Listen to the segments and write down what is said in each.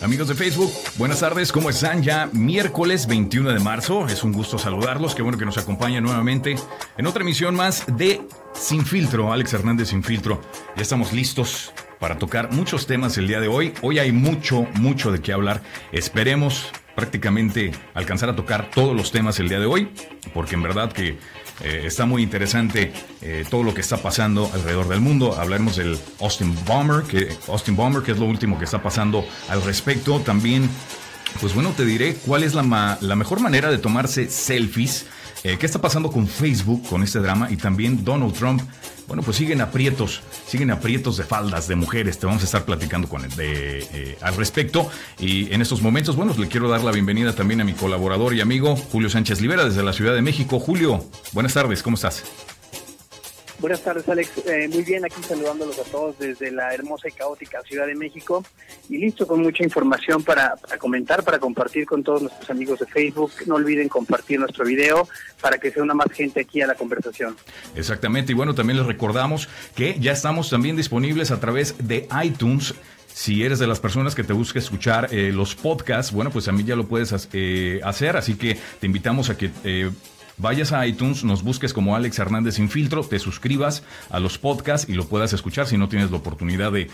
Amigos de Facebook, buenas tardes, ¿cómo están? Ya miércoles 21 de marzo, es un gusto saludarlos, qué bueno que nos acompaña nuevamente en otra emisión más de Sin Filtro, Alex Hernández Sin Filtro. Ya estamos listos para tocar muchos temas el día de hoy. Hoy hay mucho, mucho de qué hablar. Esperemos prácticamente alcanzar a tocar todos los temas el día de hoy, porque en verdad que eh, está muy interesante eh, todo lo que está pasando alrededor del mundo. Hablaremos del Austin Bomber, que Austin Bomber, que es lo último que está pasando al respecto. También, pues bueno, te diré cuál es la, la mejor manera de tomarse selfies. Eh, ¿Qué está pasando con Facebook, con este drama? Y también Donald Trump bueno, pues siguen aprietos, siguen aprietos de faldas de mujeres. Te vamos a estar platicando con de, eh, al respecto. Y en estos momentos, bueno, le quiero dar la bienvenida también a mi colaborador y amigo Julio Sánchez Libera desde la Ciudad de México. Julio, buenas tardes, ¿cómo estás? Buenas tardes, Alex. Eh, muy bien, aquí saludándolos a todos desde la hermosa y caótica Ciudad de México y listo con mucha información para, comentar, para compartir con todos nuestros amigos de Facebook. No olviden compartir nuestro video para que sea una más gente aquí a la conversación. Exactamente, y bueno, también les recordamos que ya estamos también disponibles a través de iTunes. Si eres de las personas que te busca escuchar eh, los podcasts, bueno, pues a mí ya lo puedes eh, hacer, así que te invitamos a que vayas a iTunes, nos busques como Alex Hernández Sin Filtro, te suscribas a los podcasts y lo puedas escuchar. Si no tienes la oportunidad de,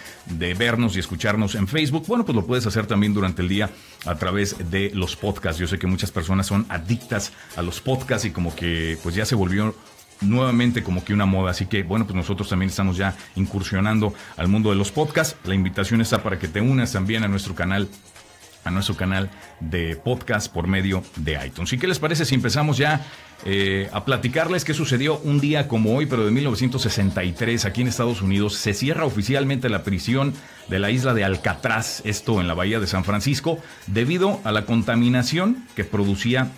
vernos y escucharnos en Facebook, bueno, pues lo puedes hacer también durante el día a través de los podcasts. Yo sé que muchas personas son adictas a los podcasts y como que pues ya se volvió nuevamente como que una moda. Así que bueno, pues nosotros también estamos ya incursionando al mundo de los podcasts. La invitación está para que te unas también a nuestro canal a nuestro canal de podcast por medio de iTunes. ¿Y qué les parece si empezamos ya eh, a platicarles qué sucedió un día como hoy, pero de 1963, aquí en Estados Unidos? Se cierra oficialmente la prisión de la isla de Alcatraz, esto en la bahía de San Francisco, debido a la contaminación que producía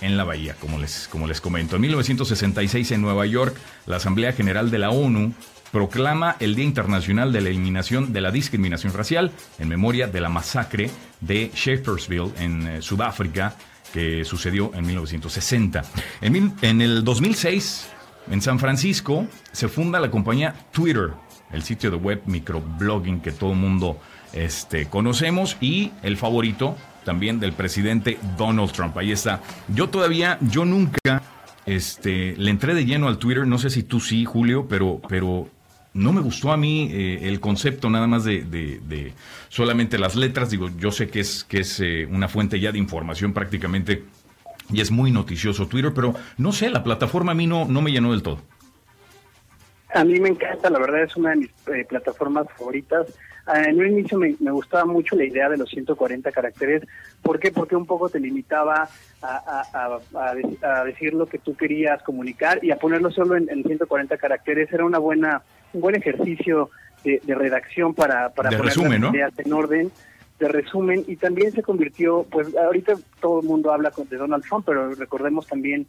en la bahía, como les, como les comento. En 1966 en Nueva York, la Asamblea General de la ONU proclama el Día Internacional de la Eliminación de la Discriminación Racial en memoria de la masacre de Schaefersville en eh, Sudáfrica que sucedió en 1960. En, en el 2006, en San Francisco, se funda la compañía Twitter, el sitio de web microblogging que todo el mundo este, conocemos y el favorito también del presidente Donald Trump. Ahí está. Yo todavía, yo nunca este, le entré de lleno al Twitter, no sé si tú sí, Julio, pero, pero no me gustó a mí eh, el concepto nada más de, solamente las letras. Digo, yo sé que es, que es eh, una fuente ya de información prácticamente y es muy noticioso Twitter, pero no sé, la plataforma a mí no, no me llenó del todo. A mí me encanta, la verdad es una de mis eh, plataformas favoritas. Ah, en un inicio me, gustaba mucho la idea de los 140 caracteres. ¿Por qué? Porque un poco te limitaba a, decir lo que tú querías comunicar y a ponerlo solo en, en 140 caracteres. Era una buena un buen ejercicio de, redacción para, para poner las ideas en orden, de resumen, y también se convirtió, pues ahorita todo el mundo habla de Donald Trump, pero recordemos también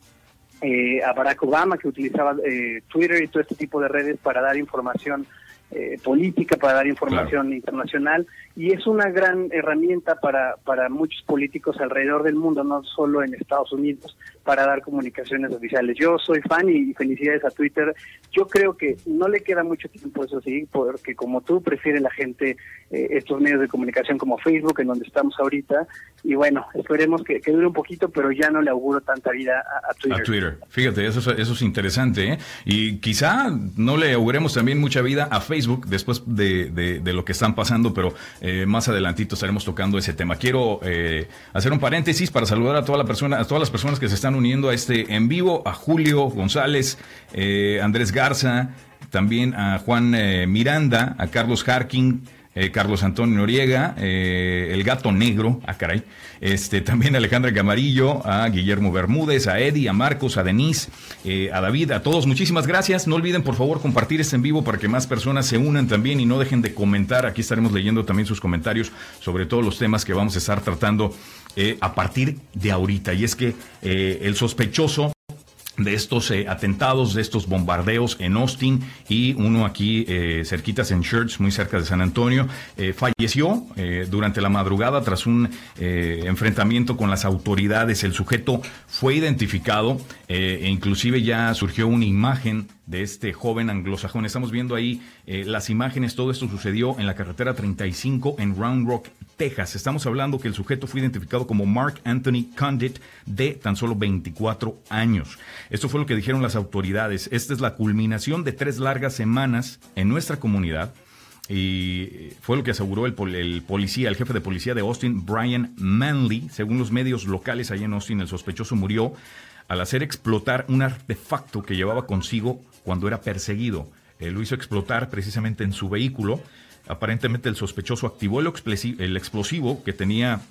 eh, a Barack Obama que utilizaba eh, Twitter y todo este tipo de redes para dar información eh, política, para dar información internacional y es una gran herramienta para, para muchos políticos alrededor del mundo, no solo en Estados Unidos, para dar comunicaciones oficiales. Yo soy fan y felicidades a Twitter. Yo creo que no le queda mucho tiempo, eso sí, porque como tú prefiere la gente eh, estos medios de comunicación como Facebook, en donde estamos ahorita, y bueno, esperemos que, dure un poquito, pero ya no le auguro tanta vida a, Twitter. A Twitter, fíjate, eso, eso es interesante, ¿eh? Y quizá no le auguremos también mucha vida a Facebook después de, lo que están pasando, pero eh, más adelantito estaremos tocando ese tema. Quiero eh, hacer un paréntesis para saludar a toda la persona, a todas las personas que se están uniendo a este en vivo, a Julio González, eh, Andrés Garza, también a Juan Miranda, a Carlos Harking, eh, Carlos Antonio Noriega, el gato negro, ah, caray, este, también Alejandra Camarillo, a Guillermo Bermúdez, a Eddie, a Marcos, a Denise, a David, a todos, muchísimas gracias. No olviden por favor compartir este en vivo para que más personas se unan también y no dejen de comentar. Aquí estaremos leyendo también sus comentarios sobre todos los temas que vamos a estar tratando eh, a partir de ahorita. Y es que eh, el sospechoso de estos eh, atentados, de estos bombardeos en Austin y uno aquí cerquitas en Church, muy cerca de San Antonio, falleció durante la madrugada tras un enfrentamiento con las autoridades. El sujeto fue identificado e inclusive ya surgió una imagen de este joven anglosajón. Estamos viendo ahí las imágenes, todo esto sucedió en la carretera 35 en Round Rock, Texas. Estamos hablando que el sujeto fue identificado como Mark Anthony Condit de tan solo 24 años. Esto fue lo que dijeron las autoridades. Esta es la culminación de tres largas semanas en nuestra comunidad y fue lo que aseguró el, policía, el jefe de policía de Austin, Brian Manley. Según los medios locales allá en Austin, el sospechoso murió al hacer explotar un artefacto que llevaba consigo cuando era perseguido. lo hizo explotar precisamente en su vehículo. Aparentemente el sospechoso activó el, explosivo, que tenía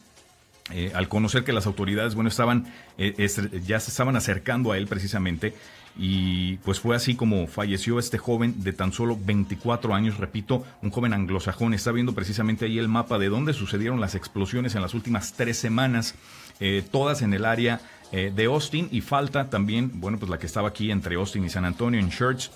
eh, al conocer que las autoridades, bueno, estaban, eh, ya se estaban acercando a él precisamente, y pues fue así como falleció este joven de tan solo 24 años, repito, un joven anglosajón. Está viendo precisamente ahí el mapa de dónde sucedieron las explosiones en las últimas tres semanas, eh, todas en el área eh, de Austin y falta también, bueno, pues la que estaba aquí entre Austin y San Antonio en Church.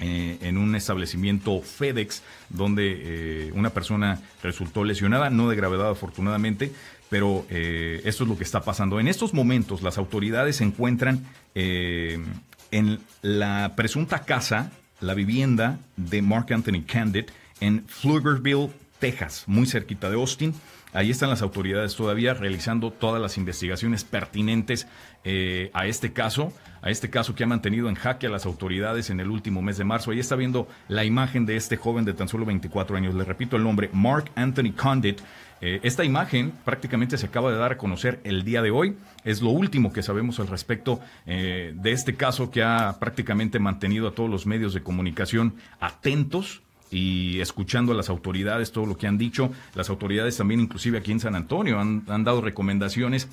Eh, en un establecimiento FedEx donde una persona resultó lesionada, no de gravedad afortunadamente, pero esto es lo que está pasando. En estos momentos las autoridades se encuentran en la presunta casa, la vivienda de Mark Anthony Candid en Pflugerville, Texas, muy cerquita de Austin. Ahí están las autoridades todavía realizando todas las investigaciones pertinentes eh, a este caso, a este caso que ha mantenido en jaque a las autoridades en el último mes de marzo. Ahí está viendo la imagen de este joven de tan solo 24 años. Le repito el nombre, Mark Anthony Condit. Eh, esta imagen prácticamente se acaba de dar a conocer el día de hoy. Es lo último que sabemos al respecto eh, de este caso que ha prácticamente mantenido a todos los medios de comunicación atentos y escuchando a las autoridades todo lo que han dicho. Las autoridades también, inclusive aquí en San Antonio, han, dado recomendaciones.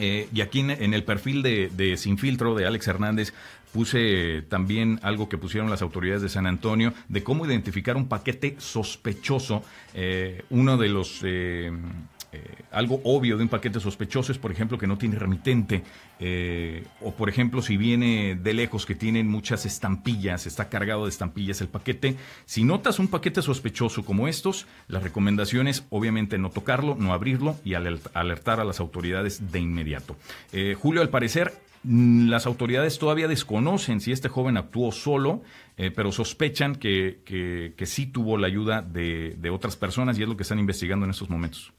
Eh, y aquí en, el perfil de, de, Sin Filtro de Alex Hernández puse también algo que pusieron las autoridades de San Antonio de cómo identificar un paquete sospechoso. Eh, uno de los... Eh, eh, algo obvio de un paquete sospechoso es, por ejemplo, que no tiene remitente, eh, o por ejemplo, si viene de lejos que tienen muchas estampillas, está cargado de estampillas el paquete. Si notas un paquete sospechoso como estos, la recomendación es obviamente no tocarlo, no abrirlo y alertar a las autoridades de inmediato. Eh, Julio, al parecer, mm, las autoridades todavía desconocen si este joven actuó solo, pero sospechan que, sí tuvo la ayuda de otras personas y es lo que están investigando en estos momentos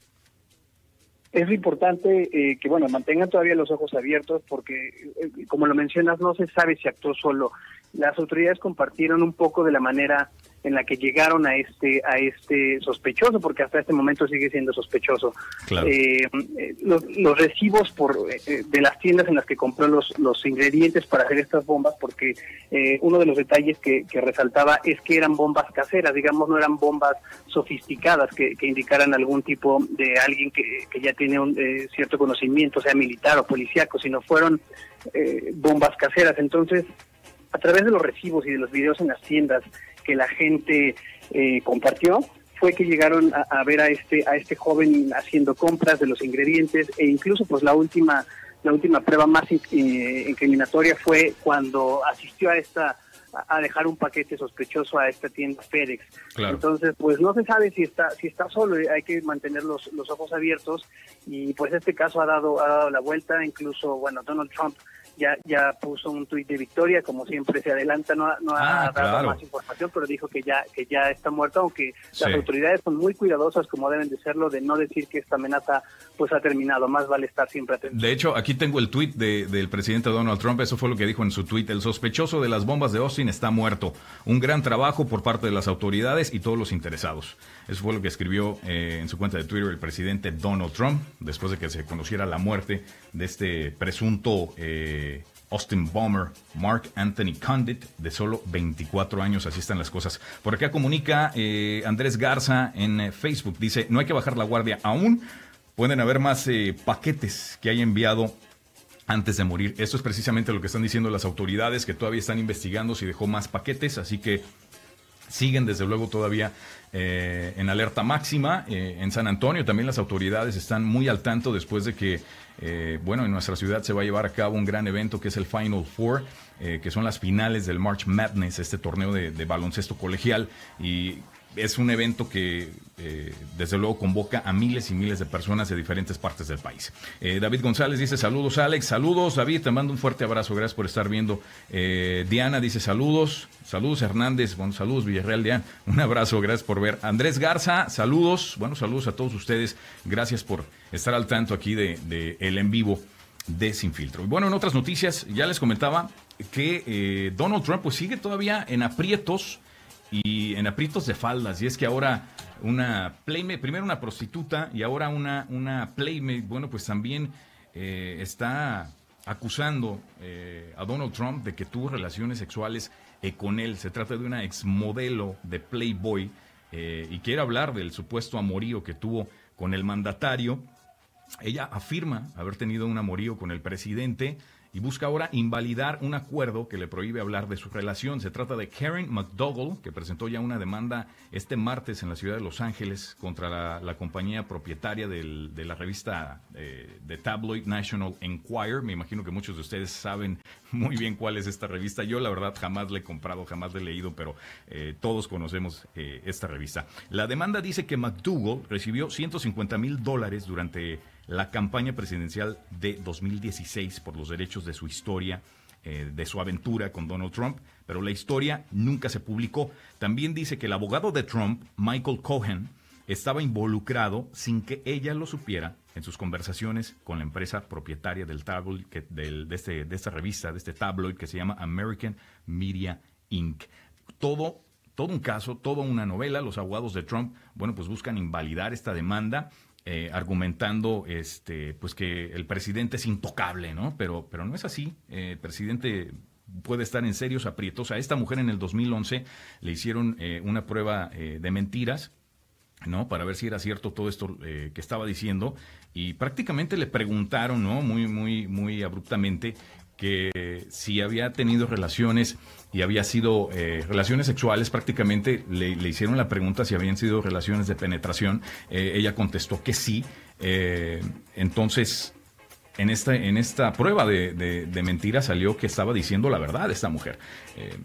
es importante eh, que, bueno, mantengan todavía los ojos abiertos porque, eh, como lo mencionas, no se sabe si actuó solo. Las autoridades compartieron un poco de la manera en la que llegaron a este a este sospechoso, porque hasta este momento sigue siendo sospechoso. Eh, los, recibos por de las tiendas en las que compró los, los ingredientes para hacer estas bombas, porque uno de los detalles que, que, resaltaba es que eran bombas caseras, digamos, no eran bombas sofisticadas que, que indicaran algún tipo de alguien que, que ya tiene un cierto conocimiento, sea militar o policíaco, sino fueron bombas caseras. Entonces, a través de los recibos y de los videos en las tiendas que la gente eh, compartió, fue que llegaron a, ver a este a este joven haciendo compras de los ingredientes e incluso pues la última la última prueba más eh, incriminatoria fue cuando asistió a esta a dejar un paquete sospechoso a esta tienda FedEx. Entonces, pues no se sabe si está si está solo, hay que mantener los, los ojos abiertos y pues este caso ha dado ha dado la vuelta, incluso bueno, Donald Trump ya ya puso un tuit de victoria, como siempre se adelanta, no, no ha ah, dado más información, pero dijo que ya que ya está muerto, aunque las autoridades son muy cuidadosas, como deben de serlo, de no decir que esta amenaza pues ha terminado, más vale estar siempre atento. De hecho, aquí tengo el tuit de, del presidente Donald Trump, eso fue lo que dijo en su tuit, el sospechoso de las bombas de Austin está muerto, un gran trabajo por parte de las autoridades y todos los interesados. Eso fue lo que escribió eh, en su cuenta de Twitter el presidente Donald Trump, después de que se conociera la muerte de este presunto... Eh, Austin Bomber, Mark Anthony Condit, de solo 24 años. Así están las cosas. Por acá comunica eh, Andrés Garza en eh, Facebook. Dice, no hay que bajar la guardia aún. Pueden haber más eh, paquetes que haya enviado antes de morir. Esto es precisamente lo que están diciendo las autoridades, que todavía están investigando si dejó más paquetes. Así que siguen desde luego todavía en alerta máxima. en San Antonio también las autoridades están muy al tanto después de que eh, bueno, en nuestra ciudad se va a llevar a cabo un gran evento que es el Final Four, eh, que son las finales del March Madness, este torneo de, baloncesto colegial. Y es un evento que eh, desde luego convoca a miles y miles de personas de diferentes partes del país. Eh, David González dice saludos Alex, saludos David, te mando un fuerte abrazo, gracias por estar viendo. Eh, Diana dice saludos, saludos Hernández, bueno, saludos Villarreal Diana, un abrazo, gracias por ver. Andrés Garza, saludos, bueno, saludos a todos ustedes, gracias por estar al tanto aquí de, el en vivo de Sin Filtro. Y bueno, en otras noticias, ya les comentaba que Donald Trump pues sigue todavía en aprietos y en aprietos de faldas. Y es que ahora una playmate, primero una prostituta y ahora una, una playmate, bueno, pues también eh, está acusando eh, a Donald Trump de que tuvo relaciones sexuales eh, con él. Se trata de una exmodelo de Playboy y quiere hablar del supuesto amorío que tuvo con el mandatario. Ella afirma haber tenido un amorío con el presidente y busca ahora invalidar un acuerdo que le prohíbe hablar de su relación. Se trata de Karen McDougall, que presentó ya una demanda este martes en la ciudad de Los Ángeles contra la, compañía propietaria de la revista eh, de tabloid National Enquirer. Me imagino que muchos de ustedes saben muy bien cuál es esta revista. Yo la verdad jamás la he comprado, jamás la he leído, pero eh, todos conocemos eh, esta revista. La demanda dice que McDougall recibió 150 mil dólares durante la campaña presidencial de 2016 por los derechos de su historia, eh, de su aventura con Donald Trump, pero la historia nunca se publicó. También dice que el abogado de Trump, Michael Cohen, estaba involucrado sin que ella lo supiera en sus conversaciones con la empresa propietaria del tabloid, de, este, de esta revista, de este tabloid que se llama American Media Inc. Todo todo un caso, toda una novela. Los abogados de Trump, bueno, pues buscan invalidar esta demanda eh, argumentando este, pues que el presidente es intocable, ¿no? Pero, pero no es así. Eh, el presidente puede estar en serios aprietos. A esta mujer en el 2011 le hicieron eh, una prueba de mentiras, ¿no? Para ver si era cierto todo esto que estaba diciendo. Y prácticamente le preguntaron, ¿no? Muy, muy, muy abruptamente que si había tenido relaciones y había sido eh, relaciones sexuales, prácticamente le, hicieron la pregunta si habían sido relaciones de penetración. Eh, ella contestó que sí. Eh, entonces, en esta, en esta prueba de, de, mentira salió que estaba diciendo la verdad esta mujer.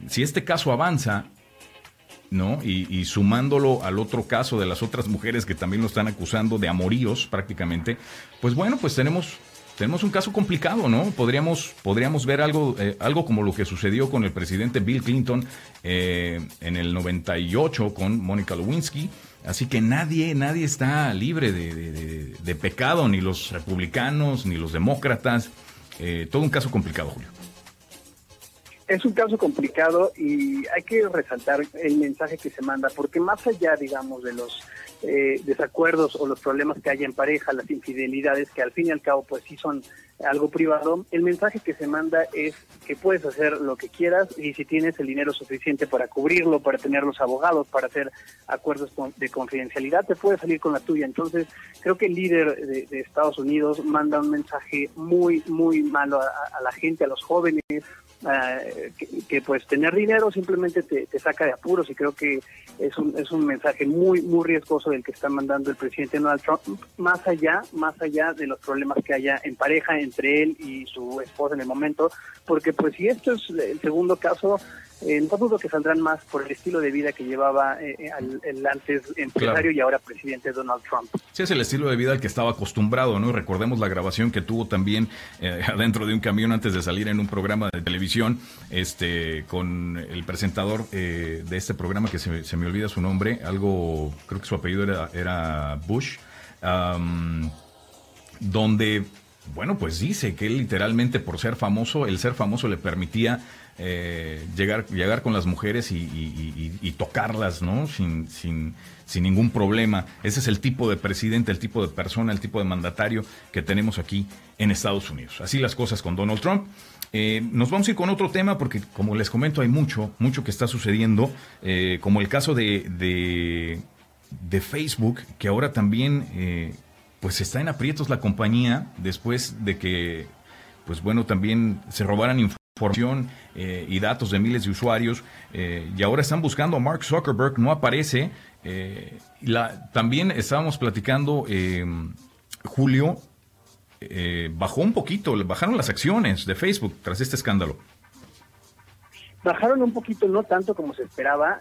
si este caso avanza, ¿no? Y, y, sumándolo al otro caso de las otras mujeres que también lo están acusando de amoríos prácticamente, pues bueno, pues tenemos tenemos un caso complicado, ¿no? Podríamos, podríamos ver algo, eh, algo como lo que sucedió con el presidente Bill Clinton eh, en el 98 con Mónica Lewinsky. Así que nadie, nadie está libre de, pecado, ni los republicanos, ni los demócratas. Eh, todo un caso complicado, Julio. Es un caso complicado y hay que resaltar el mensaje que se manda, porque más allá, digamos, de los eh, desacuerdos o los problemas que hay en pareja, las infidelidades, que al fin y al cabo pues sí son algo privado, el mensaje que se manda es que puedes hacer lo que quieras y si tienes el dinero suficiente para cubrirlo, para tener los abogados, para hacer acuerdos de confidencialidad, te puedes salir con la tuya. Entonces, creo que el líder de, Estados Unidos manda un mensaje muy, muy malo a la gente, a los jóvenes, eh, que, pues tener dinero simplemente te, saca de apuros y creo que es un, es un mensaje muy muy riesgoso del que está mandando el presidente Donald Trump más allá más allá de los problemas que haya en pareja entre él y su esposa en el momento porque pues si esto es el segundo caso eh, no dudo que saldrán más por el estilo de vida que llevaba eh, eh, el antes empresario y ahora presidente Donald Trump. Sí, es el estilo de vida al que estaba acostumbrado, ¿no? Recordemos la grabación que tuvo también adentro de un camión antes de salir en un programa de televisión, este, con el presentador de este programa que se, me olvida su nombre, algo, creo que su apellido era, era Bush, donde bueno, pues dice que literalmente por ser famoso, el ser famoso le permitía eh, llegar, llegar con las mujeres y, tocarlas, ¿no? Sin, sin, sin, ningún problema. Ese es el tipo de presidente, el tipo de persona, el tipo de mandatario que tenemos aquí en Estados Unidos. Así las cosas con Donald Trump. Eh, nos vamos a ir con otro tema porque, como les comento, hay mucho, mucho que está sucediendo, eh, como el caso de, de, Facebook, que ahora también, pues está en aprietos la compañía después de que, pues bueno, también se robaran información eh, y datos de miles de usuarios eh, y ahora están buscando a Mark Zuckerberg, no aparece. Eh, la, también estábamos platicando, Julio, bajó un poquito, bajaron las acciones de Facebook tras este escándalo. Bajaron un poquito, no tanto como se esperaba.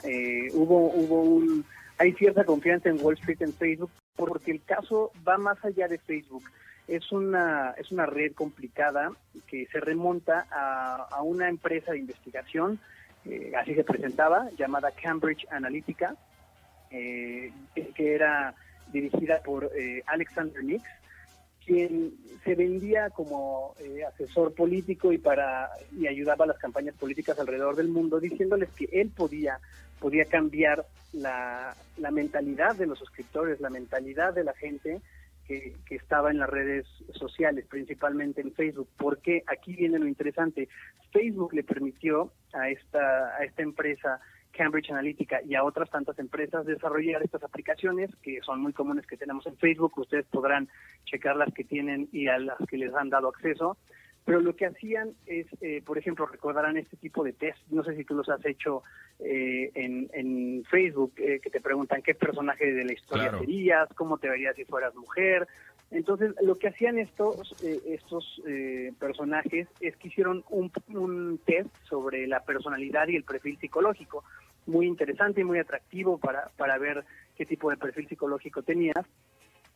hubo hubo un hay cierta confianza en Wall Street, en Facebook, porque el caso va más allá de Facebook. Es una, es una red complicada que se remonta a, una empresa de investigación, eh, así se presentaba, llamada Cambridge Analytica, eh, que era dirigida por eh, Alexander Nix, quien se vendía como asesor político y para y ayudaba a las campañas políticas alrededor del mundo, diciéndoles que él podía podía cambiar la, la mentalidad de los suscriptores, la mentalidad de la gente que, que, estaba en las redes sociales, principalmente en Facebook, porque aquí viene lo interesante. Facebook le permitió a esta, a esta empresa Cambridge Analytica y a otras tantas empresas desarrollar estas aplicaciones que son muy comunes que tenemos en Facebook. Ustedes podrán checar las que tienen y a las que les han dado acceso pero lo que hacían es, eh, por ejemplo, recordarán este tipo de test, no sé si tú los has hecho eh, en, en, Facebook, eh, que te preguntan qué personaje de la historia serías, cómo te verías si fueras mujer. Entonces, lo que hacían estos, estos personajes es que hicieron un, un test sobre la personalidad y el perfil psicológico, muy interesante y muy atractivo para, para ver qué tipo de perfil psicológico tenías.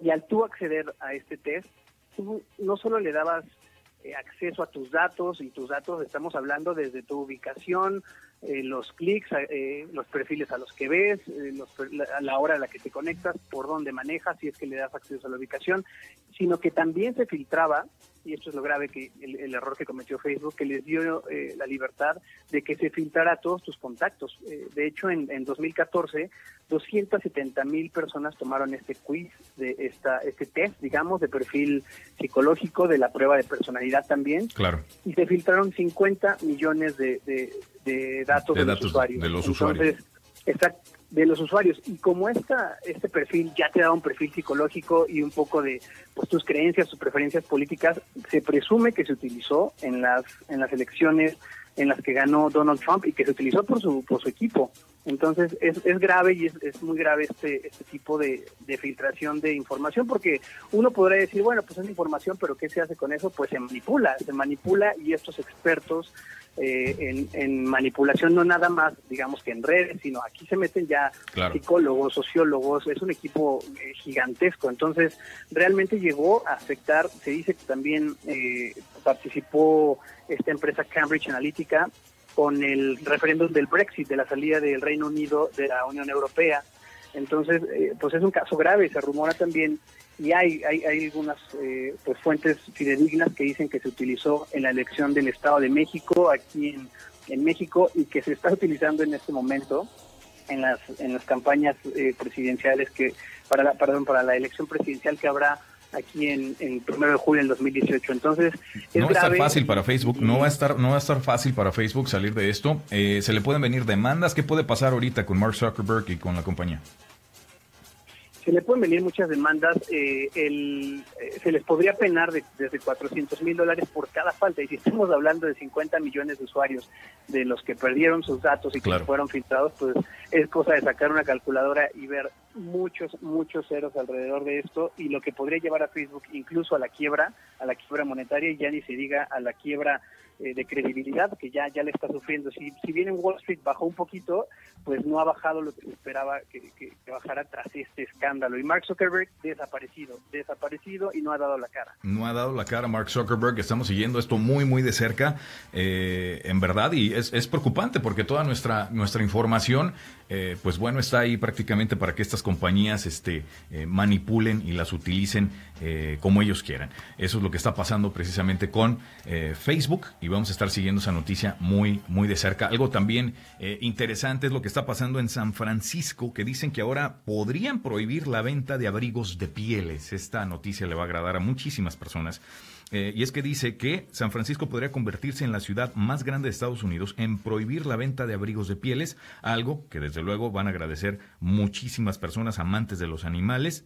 Y al tú acceder a este test, tú no solo le dabas eh, acceso a tus datos y tus datos estamos hablando desde tu ubicación, eh, los clics, eh, los perfiles a los que ves, a la hora a la que te conectas, por dónde manejas, si es que le das acceso a la ubicación, sino que también se filtraba, y esto es lo grave que el, error que cometió Facebook, que les dio la libertad de que se filtrara todos tus contactos. de hecho, en, en 2014, 270 mil personas tomaron este quiz, de esta, este test, digamos, de perfil psicológico, de la prueba de personalidad también. Claro. Y se filtraron 50 millones de, de, datos de, los usuarios. De los usuarios. De los usuarios. Y como esta, este perfil ya te da un perfil psicológico y un poco de pues, tus creencias, tus preferencias políticas, se presume que se utilizó en las, en las elecciones en las que ganó Donald Trump y que se utilizó por su, por su equipo. Entonces es, es grave y es, es, muy grave este, este tipo de, de, filtración de información porque uno podría decir, bueno, pues es información, pero ¿qué se hace con eso? Pues se manipula, se manipula y estos expertos eh, en, en, manipulación, no nada más, digamos que en redes, sino aquí se meten ya psicólogos, sociólogos, es un equipo eh, gigantesco. Entonces, realmente llegó a afectar, se dice que también eh, participó esta empresa Cambridge Analytica con el referéndum del Brexit, de la salida del Reino Unido de la Unión Europea. Entonces, eh, pues es un caso grave. Se rumora también, y hay, hay, hay algunas eh, pues fuentes fidedignas que dicen que se utilizó en la elección del Estado de México, aquí en, en México, y que se está utilizando en este momento en las, en las campañas eh, presidenciales que, para la, perdón, para la elección presidencial que habrá aquí en, el 1 de julio del 2018. Entonces, no va a estar fácil para Facebook, no va a estar, no va a estar fácil para Facebook salir de esto. Eh, se le pueden venir demandas. ¿Qué puede pasar ahorita con Mark Zuckerberg y con la compañía? se le pueden venir muchas demandas. Eh, el, eh, se les podría penar desde 400 mil dólares por cada falta. Y si estamos hablando de 50 millones de usuarios de los que perdieron sus datos y que fueron filtrados, pues es cosa de sacar una calculadora y ver muchos, muchos ceros alrededor de esto y lo que podría llevar a Facebook incluso a la quiebra, a la quiebra monetaria y ya ni se diga a la quiebra eh, de credibilidad que ya, ya le está sufriendo. Si, si bien en Wall Street bajó un poquito, pues no ha bajado lo que se esperaba que, que, bajara tras este escándalo. Y Mark Zuckerberg desaparecido, desaparecido y no ha dado la cara. No ha dado la cara Mark Zuckerberg, estamos siguiendo esto muy, muy de cerca, eh, en verdad, y es, es, preocupante porque toda nuestra, nuestra información, eh, pues bueno, está ahí prácticamente para que estas compañías este, manipulen y las utilicen como ellos quieran. Eso es lo que está pasando precisamente con Facebook y vamos a estar siguiendo esa noticia muy, muy de cerca. Algo también eh, interesante es lo que está pasando en San Francisco, que dicen que ahora podrían prohibir la venta de abrigos de pieles. Esta noticia le va a agradar a muchísimas personas. Eh, y es que dice que San Francisco podría convertirse en la ciudad más grande de Estados Unidos en prohibir la venta de abrigos de pieles, algo que desde luego van a agradecer muchísimas personas amantes de los animales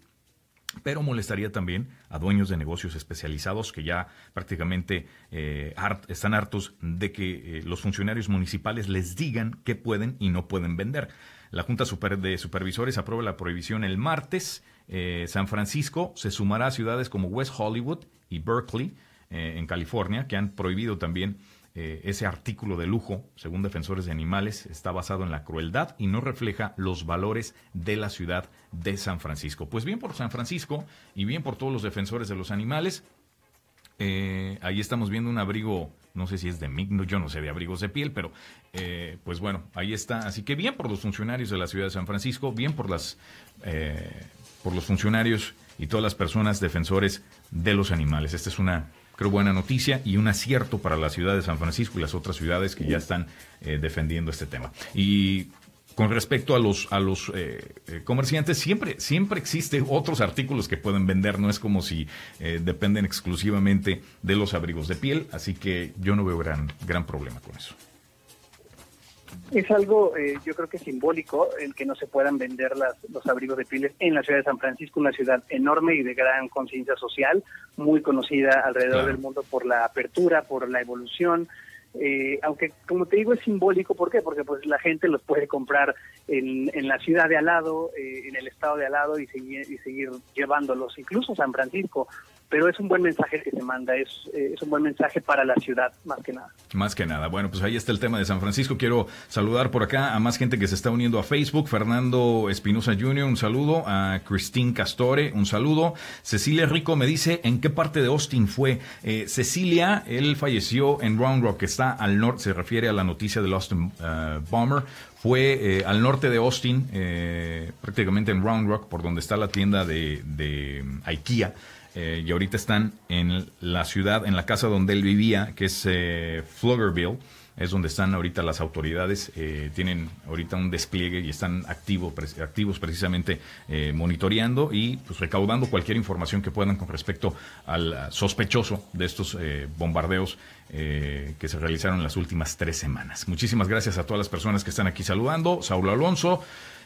pero molestaría también a dueños de negocios especializados que ya prácticamente eh, están hartos de que eh, los funcionarios municipales les digan qué pueden y no pueden vender. La Junta de Supervisores aprueba la prohibición el martes. Eh, San Francisco se sumará a ciudades como West Hollywood y Berkeley, en California, que han prohibido también eh, ese artículo de lujo, según defensores de animales, está basado en la crueldad y no refleja los valores de la ciudad de San Francisco. Pues bien por San Francisco y bien por todos los defensores de los animales, eh, ahí estamos viendo un abrigo, no sé si es de migno, yo no sé de abrigos de piel, pero eh, pues bueno, ahí está. Así que bien por los funcionarios de la ciudad de San Francisco, bien por las por los funcionarios y todas las personas defensores de los animales. Esta es una creo buena noticia y un acierto para la ciudad de San Francisco y las otras ciudades que ya están eh, defendiendo este tema. Y con respecto a los a los eh, eh, comerciantes siempre siempre existe otros artículos que pueden vender. No es como si dependen exclusivamente de los abrigos de piel así que yo no veo gran gran problema con eso es algo, eh, yo creo que simbólico, el que no se puedan vender las, los abrigos de pieles en la ciudad de San Francisco, una ciudad enorme y de gran conciencia social, muy conocida alrededor del mundo por la apertura, por la evolución. Eh, aunque, como te digo, es simbólico, ¿por qué? Porque pues la gente los puede comprar en, en la ciudad de al lado, eh, en el estado de al lado y seguir, y seguir llevándolos, incluso San Francisco pero es un buen mensaje que se manda, es, eh, es, un buen mensaje para la ciudad, más que nada. Más que nada. Bueno, pues ahí está el tema de San Francisco. Quiero saludar por acá a más gente que se está uniendo a Facebook. Fernando Espinosa Jr., un saludo. A Christine Castore, un saludo. Cecilia Rico me dice, ¿en qué parte de Austin fue? Eh, Cecilia, él falleció en Round Rock, que está al norte, se refiere a la noticia del Austin uh, Bomber fue al norte de Austin, prácticamente en Round Rock, por donde está la tienda de, de IKEA. Eh, y ahorita están en la ciudad, en la casa donde él vivía, que es eh, es donde están ahorita las autoridades, eh, tienen ahorita un despliegue y están activo, activos precisamente eh, monitoreando y pues recaudando cualquier información que puedan con respecto al sospechoso de estos bombardeos que se realizaron en las últimas tres semanas. Muchísimas gracias a todas las personas que están aquí saludando. Saulo Alonso,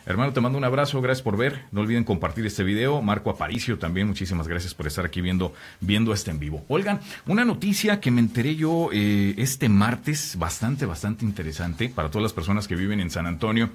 Hermano, te mando un abrazo, gracias por ver. No olviden compartir este video. Marco Aparicio también, muchísimas gracias por estar aquí viendo, viendo este en vivo. Oigan, una noticia que me enteré yo eh, este martes, bastante, bastante interesante para todas las personas que viven en San Antonio.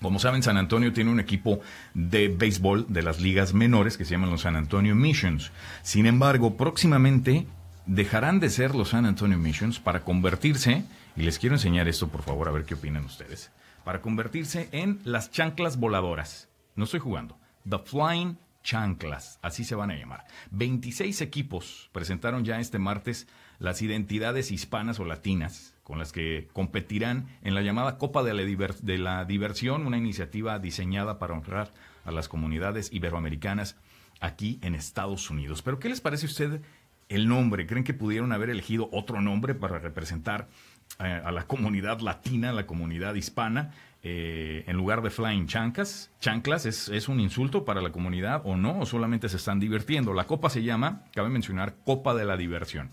Como saben, San Antonio tiene un equipo de béisbol de las ligas menores que se llaman los San Antonio Missions. Sin embargo, próximamente dejarán de ser los San Antonio Missions para convertirse, y les quiero enseñar esto por favor, a ver qué opinan ustedes para convertirse en las chanclas voladoras. No estoy jugando. The Flying Chanclas, así se van a llamar. 26 equipos presentaron ya este martes las identidades hispanas o latinas con las que competirán en la llamada Copa de la, de la Diversión, una iniciativa diseñada para honrar a las comunidades iberoamericanas aquí en Estados Unidos. Pero ¿qué les parece a usted el nombre? ¿Creen que pudieron haber elegido otro nombre para representar a la comunidad latina, a la comunidad hispana, eh, en lugar de flying chanclas. Chanclas es, es, un insulto para la comunidad o no, o solamente se están divirtiendo. La copa se llama, cabe mencionar, Copa de la Diversión.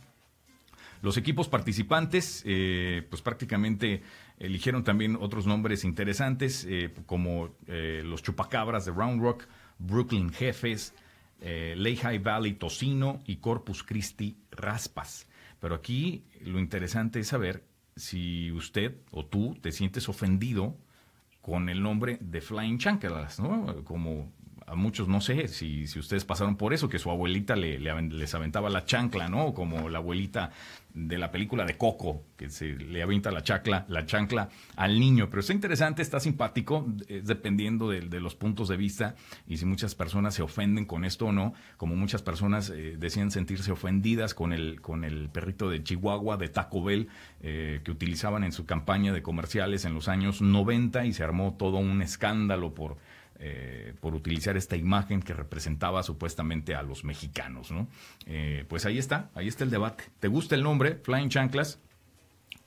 Los equipos participantes, eh, pues prácticamente eligieron también otros nombres interesantes, como los Chupacabras de Round Rock, Brooklyn Jefes, Lehigh Valley Tocino y Corpus Christi Raspas. Pero aquí lo interesante es saber si usted o tú te sientes ofendido con el nombre de Flying Chanclas, ¿no? Como a muchos no sé si, si ustedes pasaron por eso, que su abuelita le, les aventaba la chancla, ¿no? Como la abuelita de la película de Coco, que se le avienta la chancla, la chancla al niño. Pero está interesante, está simpático, es dependiendo de, los puntos de vista y si muchas personas se ofenden con esto o no, como muchas personas eh, decían sentirse ofendidas con el, con el perrito de Chihuahua, de Taco Bell, eh, que utilizaban en su campaña de comerciales en los años 90 y se armó todo un escándalo por eh, por utilizar esta imagen que representaba supuestamente a los mexicanos, ¿no? Eh, pues ahí está, ahí está el debate. ¿Te gusta el nombre, Flying Chanclas,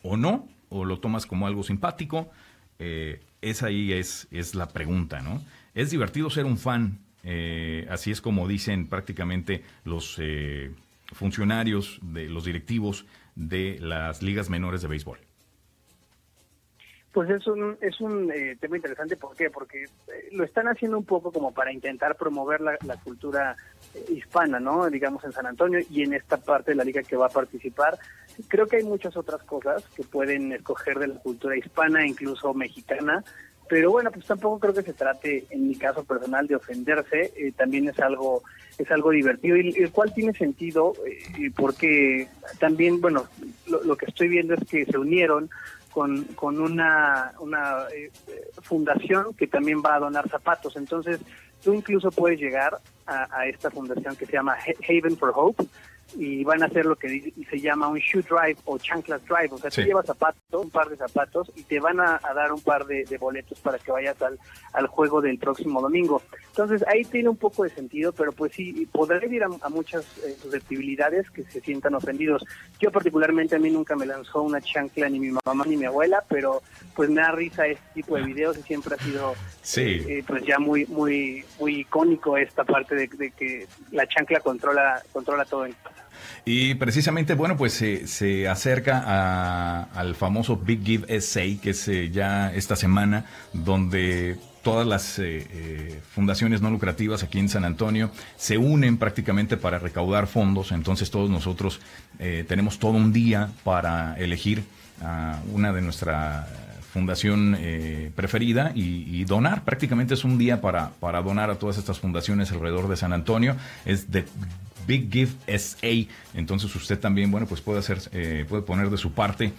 o no? ¿O lo tomas como algo simpático? Eh, esa ahí es, es la pregunta, ¿no? Es divertido ser un fan, así es como dicen prácticamente los funcionarios, de los directivos de las ligas menores de béisbol. Pues es un, es un eh, tema interesante, ¿por qué? Porque eh, lo están haciendo un poco como para intentar promover la, cultura eh, hispana, ¿no? Digamos en San Antonio y en esta parte de la liga que va a participar. Creo que hay muchas otras cosas que pueden escoger de la cultura hispana, incluso mexicana, Pero bueno, pues tampoco creo que se trate, en mi caso personal, de ofenderse. Eh, también es algo es algo divertido y el cual tiene sentido eh, porque también, bueno, lo, que estoy viendo es que se unieron con, con una, una eh, fundación que también va a donar zapatos. Entonces, tú incluso puedes llegar a, a esta fundación que se llama Haven for Hope y van a hacer lo que se llama un shoe drive o chanclas drive. O sea, te llevas zapatos, un par de zapatos y te van a, dar un par de, boletos para que vayas al, al juego del próximo domingo. Entonces ahí tiene un poco de sentido, pero pues sí, podrá ir a, muchas eh, susceptibilidades que se sientan ofendidos. Yo particularmente a mí nunca me lanzó una chancla ni mi mamá ni mi abuela, pero pues me da risa este tipo de videos y siempre ha sido eh, eh, pues ya muy muy muy icónico esta parte de, de que la chancla controla controla todo casa. Y precisamente, bueno, pues se, acerca al famoso Big Give SA, que es eh, ya esta semana, donde todas las eh, eh, fundaciones no lucrativas aquí en San Antonio se unen prácticamente para recaudar fondos. Entonces todos nosotros tenemos todo un día para elegir a una de nuestra fundación preferida y, donar. Prácticamente es un día para, para donar a todas estas fundaciones alrededor de San Antonio. Es de Big Give SA. Entonces usted también, bueno, pues puede hacer, eh, puede poner de su parte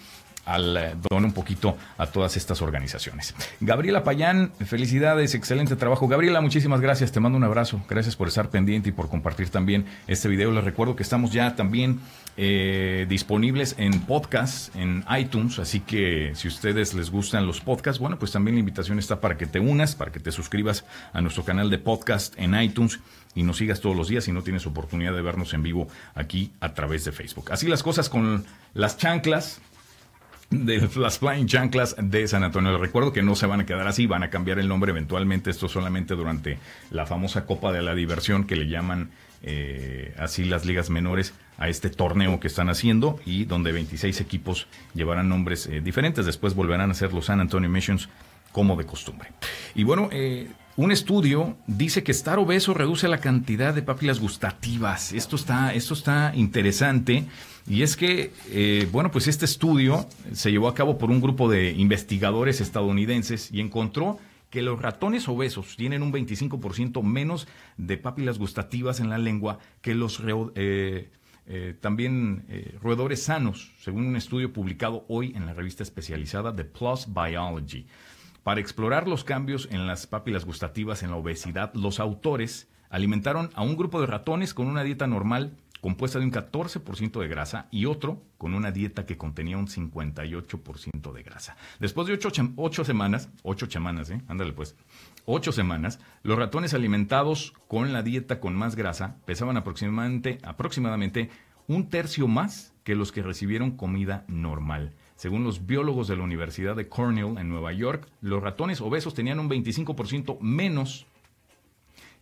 al eh, donar un poquito a todas estas organizaciones. Gabriela Payán, felicidades, excelente trabajo. Gabriela, muchísimas gracias, te mando un abrazo. Gracias por estar pendiente y por compartir también este video. Les recuerdo que estamos ya también eh, disponibles en podcast, en iTunes, así que si ustedes les gustan los podcasts, bueno, pues también la invitación está para que te unas, para que te suscribas a nuestro canal de podcast en iTunes y nos sigas todos los días si no tienes oportunidad de vernos en vivo aquí a través de Facebook. Así las cosas con las chanclas de las Flying Chanclas de San Antonio. Les recuerdo que no se van a quedar así, van a cambiar el nombre eventualmente. Esto solamente durante la famosa Copa de la Diversión que le llaman eh, así las ligas menores a este torneo que están haciendo y donde 26 equipos llevarán nombres eh, diferentes. Después volverán a ser los San Antonio Missions como de costumbre. Y bueno, eh, un estudio dice que estar obeso reduce la cantidad de papilas gustativas. Esto está, esto está interesante. Y es que, eh, bueno, pues este estudio se llevó a cabo por un grupo de investigadores estadounidenses y encontró que los ratones obesos tienen un 25% menos de papilas gustativas en la lengua que los eh, también roedores sanos, según un estudio publicado hoy en la revista especializada The Plus Biology. Para explorar los cambios en las papilas gustativas en la obesidad, los autores alimentaron a un grupo de ratones con una dieta normal compuesta de un 14% de grasa y otro con una dieta que contenía un 58% de grasa. Después de ocho, semanas, ocho semanas, ¿eh? Ándale pues, ocho semanas, los ratones alimentados con la dieta con más grasa pesaban aproximadamente, aproximadamente un tercio más que los que recibieron comida normal. Según los biólogos de la Universidad de Cornell en Nueva York, los ratones obesos tenían un 25% menos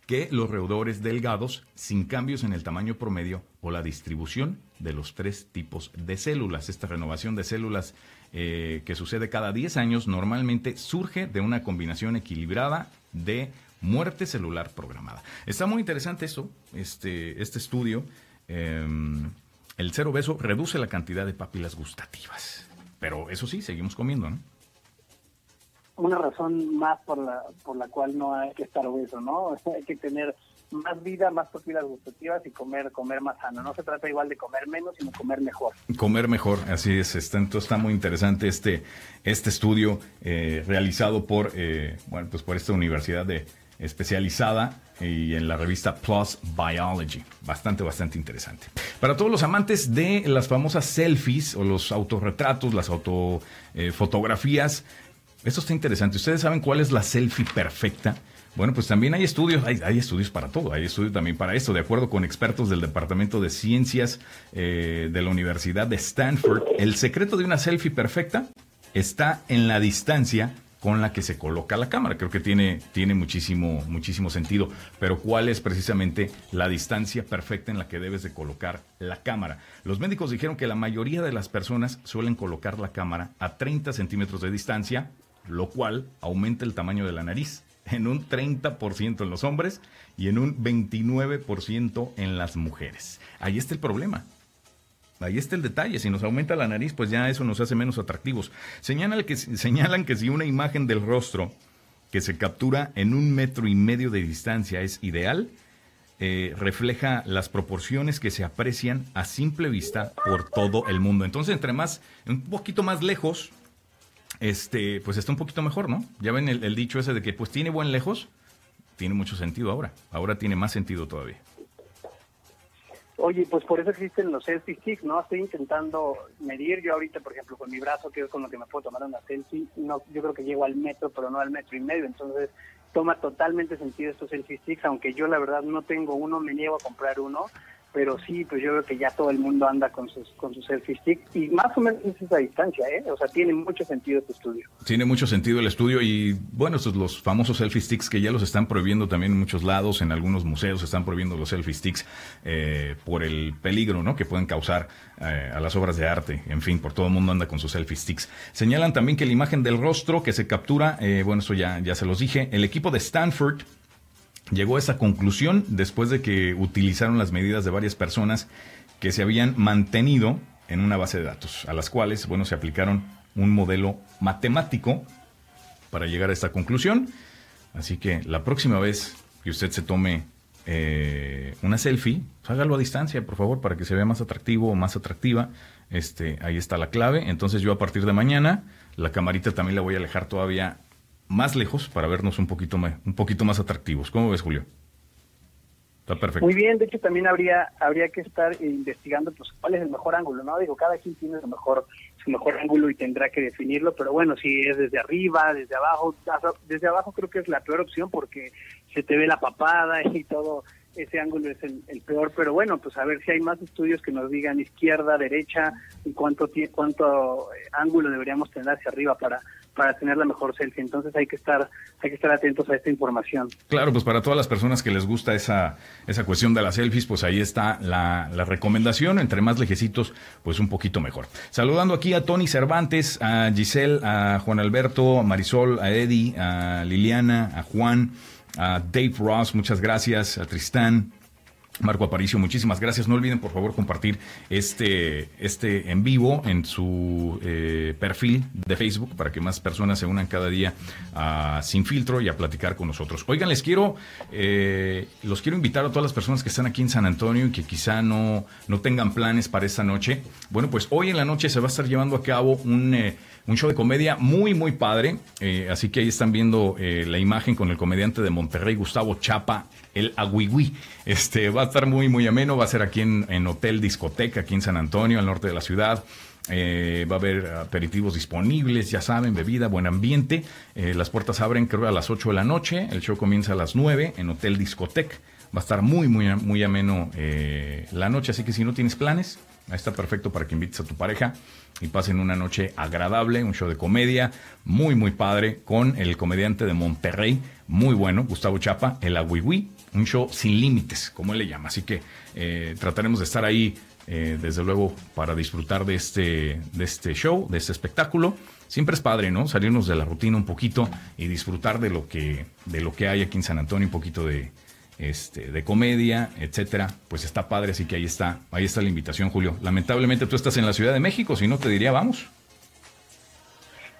que los roedores delgados sin cambios en el tamaño promedio o la distribución de los tres tipos de células. Esta renovación de células eh, que sucede cada 10 años normalmente surge de una combinación equilibrada de muerte celular programada. Está muy interesante esto, este, este estudio. Em, el ser obeso reduce la cantidad de papilas gustativas. Pero eso sí, seguimos comiendo, ¿no? Una razón más por la, por la cual no hay que estar obeso, ¿no? hay que tener más vida, más papilas gustativas y comer comer más sano. No se trata igual de comer menos, sino comer mejor. Comer mejor, así es. Está, entonces está muy interesante este, este estudio eh, realizado por, eh, bueno, pues por esta universidad de, especializada y en la revista Plus Biology. Bastante, bastante interesante. Para todos los amantes de las famosas selfies o los autorretratos, las autofotografías, esto está interesante. ¿Ustedes saben cuál es la selfie perfecta? Bueno, pues también hay estudios, hay, estudios para todo, hay estudios también para esto, de acuerdo con expertos del Departamento de Ciencias eh, de la Universidad de Stanford. El secreto de una selfie perfecta está en la distancia con la que se coloca la cámara. Creo que tiene, tiene muchísimo, muchísimo sentido. Pero ¿cuál es precisamente la distancia perfecta en la que debes de colocar la cámara? Los médicos dijeron que la mayoría de las personas suelen colocar la cámara a 30 centímetros de distancia, lo cual aumenta el tamaño de la nariz en un 30% en los hombres y en un 29% en las mujeres. Ahí está el problema. Ahí está el detalle. Si nos aumenta la nariz, pues ya eso nos hace menos atractivos. Señalan que, si una imagen del rostro que se captura en un metro y medio de distancia es ideal. Eh, refleja las proporciones que se aprecian a simple vista por todo el mundo. Entonces, entre más, un poquito más lejos, este, pues está un poquito mejor, ¿no? Ya ven el, el dicho ese de que pues tiene buen lejos, tiene mucho sentido ahora. Ahora tiene más sentido todavía. Oye, pues por eso existen los selfie sticks, ¿no? Estoy intentando medir yo ahorita, por ejemplo, con mi brazo, que es con lo que me puedo tomar una selfie, no, yo creo que llego al metro, pero no al metro y medio, entonces toma totalmente sentido estos selfie sticks, aunque yo la verdad no tengo uno, me niego a comprar uno, pero sí, pues yo creo que ya todo el mundo anda con sus, con sus selfie stick y más o menos es esa distancia, ¿eh? O sea, tiene mucho sentido este estudio. Tiene mucho sentido el estudio y bueno, estos los famosos selfie sticks que ya los están prohibiendo también en muchos lados, en algunos museos están prohibiendo los selfie sticks eh, por el peligro, ¿no? Que pueden causar eh, a las obras de arte, en fin, por todo el mundo anda con sus selfie sticks. Señalan también que la imagen del rostro que se captura, eh, bueno, eso ya, ya se los dije, el equipo de Stanford llegó a esa conclusión después de que utilizaron las medidas de varias personas que se habían mantenido en una base de datos, a las cuales, bueno, se aplicaron un modelo matemático para llegar a esta conclusión. Así que la próxima vez que usted se tome eh, una selfie, pues hágalo a distancia, por favor, para que se vea más atractivo o más atractiva. Este, ahí está la clave. Entonces yo a partir de mañana, la camarita también la voy a alejar todavía más lejos para vernos un poquito más, un poquito más atractivos. ¿Cómo ves, Julio? Está perfecto. Muy bien, de hecho también habría habría que estar investigando pues cuál es el mejor ángulo, ¿no? Digo, cada quien tiene su mejor su mejor ángulo y tendrá que definirlo, pero bueno, si es desde arriba, desde abajo, desde abajo creo que es la peor opción porque se te ve la papada y todo ese ángulo es el, el, peor, pero bueno, pues a ver si hay más estudios que nos digan izquierda, derecha y cuánto cuánto ángulo deberíamos tener hacia arriba para para tener la mejor selfie. Entonces hay que estar hay que estar atentos a esta información. Claro, pues para todas las personas que les gusta esa esa cuestión de las selfies, pues ahí está la, la recomendación. Entre más lejecitos, pues un poquito mejor. Saludando aquí a Tony Cervantes, a Giselle, a Juan Alberto, a Marisol, a Eddie, a Liliana, a Juan, a Dave Ross, muchas gracias, a Tristán, Marco Aparicio, muchísimas gracias. No olviden, por favor, compartir este, este en vivo en su eh, perfil de Facebook para que más personas se unan cada día a Sin Filtro y a platicar con nosotros. Oigan, les quiero, eh, los quiero invitar a todas las personas que están aquí en San Antonio y que quizá no, no tengan planes para esta noche. Bueno, pues hoy en la noche se va a estar llevando a cabo un... Eh, un show de comedia muy, muy padre. Eh, así que ahí están viendo eh, la imagen con el comediante de Monterrey, Gustavo Chapa, el Agüigüí. Este, va a estar muy, muy ameno. Va a ser aquí en, Hotel Discoteca, aquí en San Antonio, al norte de la ciudad. Eh, va a haber aperitivos disponibles, ya saben, bebida, buen ambiente. Las puertas abren creo a las 8 de la noche. El show comienza a las 9 en Hotel Discotec. Va a estar muy, muy, muy ameno la noche. Así que si no tienes planes, está perfecto para que invites a tu pareja y pasen una noche agradable, un show de comedia muy, muy padre con el comediante de Monterrey, muy bueno, Gustavo Chapa, el Agüigüí, un show sin límites, como él le llama. Así que eh, trataremos de estar ahí, eh, desde luego, para disfrutar de este, de este show, de este espectáculo. Siempre es padre, ¿no? Salirnos de la rutina un poquito y disfrutar de lo que, de lo que hay aquí en San Antonio, un poquito de, este, de comedia, etcétera, pues está padre, así que ahí está, ahí está la invitación, Julio. Lamentablemente tú estás en la Ciudad de México, si no te diría vamos.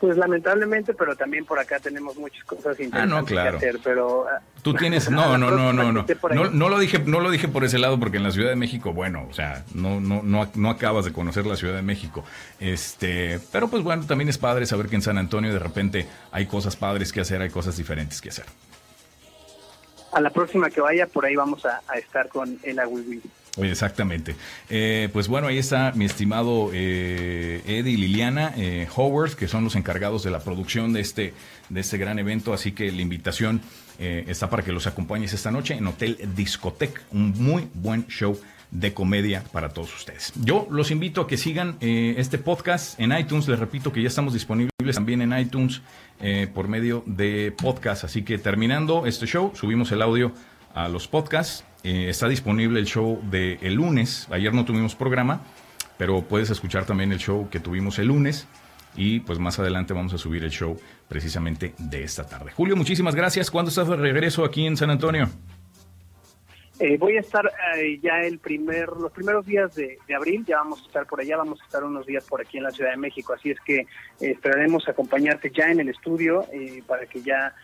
Pues lamentablemente, pero también por acá tenemos muchas cosas interesantes ah, no, claro. que hacer, pero tú tienes no, no, no, no, no. No, no lo dije, no lo dije por ese lado porque en la Ciudad de México, bueno, o sea, no no no no acabas de conocer la Ciudad de México. Este, pero pues bueno, también es padre saber que en San Antonio de repente hay cosas padres que hacer, hay cosas diferentes que hacer a la próxima que vaya, por ahí vamos a, estar con el Agüiwi. Exactamente. Eh, pues bueno, ahí está mi estimado eh, Eddie y Liliana eh, Howard, que son los encargados de la producción de este, de este gran evento. Así que la invitación eh, está para que los acompañes esta noche en Hotel Discotec. Un muy buen show de comedia para todos ustedes. Yo los invito a que sigan eh, este podcast en iTunes. Les repito que ya estamos disponibles también en iTunes eh, por medio de podcast. Así que terminando este show, subimos el audio a los podcasts. Eh, está disponible el show de el lunes. Ayer no tuvimos programa, pero puedes escuchar también el show que tuvimos el lunes. Y pues más adelante vamos a subir el show precisamente de esta tarde. Julio, muchísimas gracias. ¿Cuándo estás de regreso aquí en San Antonio? Eh, voy a estar eh, ya el primer, los primeros días de, de, abril, ya vamos a estar por allá, vamos a estar unos días por aquí en la Ciudad de México, así es que eh, esperaremos acompañarte ya en el estudio para que ya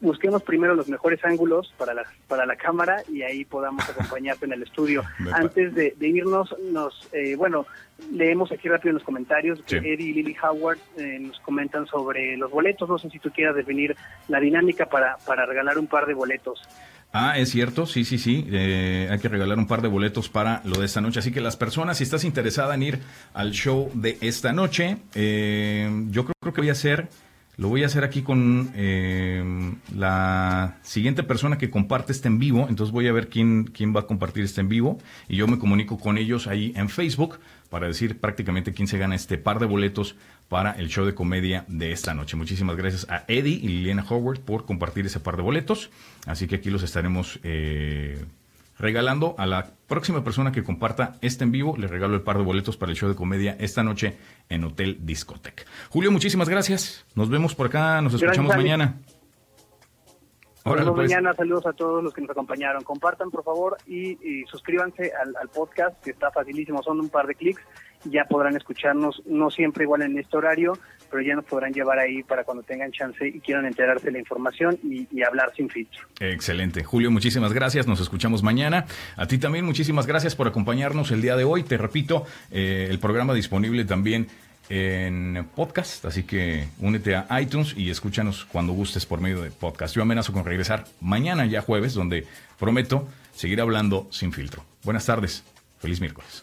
busquemos primero los mejores ángulos para la, para la cámara y ahí podamos acompañarte en el estudio. Antes de, irnos, nos eh, bueno, leemos aquí rápido en los comentarios que Eddie y Lily Howard eh, nos comentan sobre los boletos. No sé si tú quieras definir la dinámica para, para regalar un par de boletos. Ah, es cierto, sí, sí, sí. Eh, hay que regalar un par de boletos para lo de esta noche. Así que las personas, si estás interesada en ir al show de esta noche, yo creo, creo que voy a hacer lo voy a hacer aquí con eh, la siguiente persona que comparte este en vivo. Entonces voy a ver quién, quién va a compartir este en vivo. Y yo me comunico con ellos ahí en Facebook para decir prácticamente quién se gana este par de boletos para el show de comedia de esta noche. Muchísimas gracias a Eddie y Liliana Howard por compartir ese par de boletos. Así que aquí los estaremos eh, regalando a la próxima persona que comparta este en vivo. Le regalo el par de boletos para el show de comedia esta noche en Hotel Discotec. Julio, muchísimas gracias. Nos vemos por acá, nos escuchamos mañana. Nos pues. mañana, saludos a todos los que nos acompañaron. Compartan, por favor, y, suscríbanse al, podcast, que está facilísimo, son un par de clics. Ya podrán escucharnos, no siempre igual en este horario, pero ya nos podrán llevar ahí para cuando tengan chance y quieran enterarse de la información y, hablar sin filtro. Excelente. Julio, muchísimas gracias. Nos escuchamos mañana. A ti también, muchísimas gracias por acompañarnos el día de hoy. Te repito, eh, el programa disponible también en podcast, así que únete a iTunes y escúchanos cuando gustes por medio de podcast. Yo amenazo con regresar mañana ya jueves, donde prometo seguir hablando sin filtro. Buenas tardes, feliz miércoles.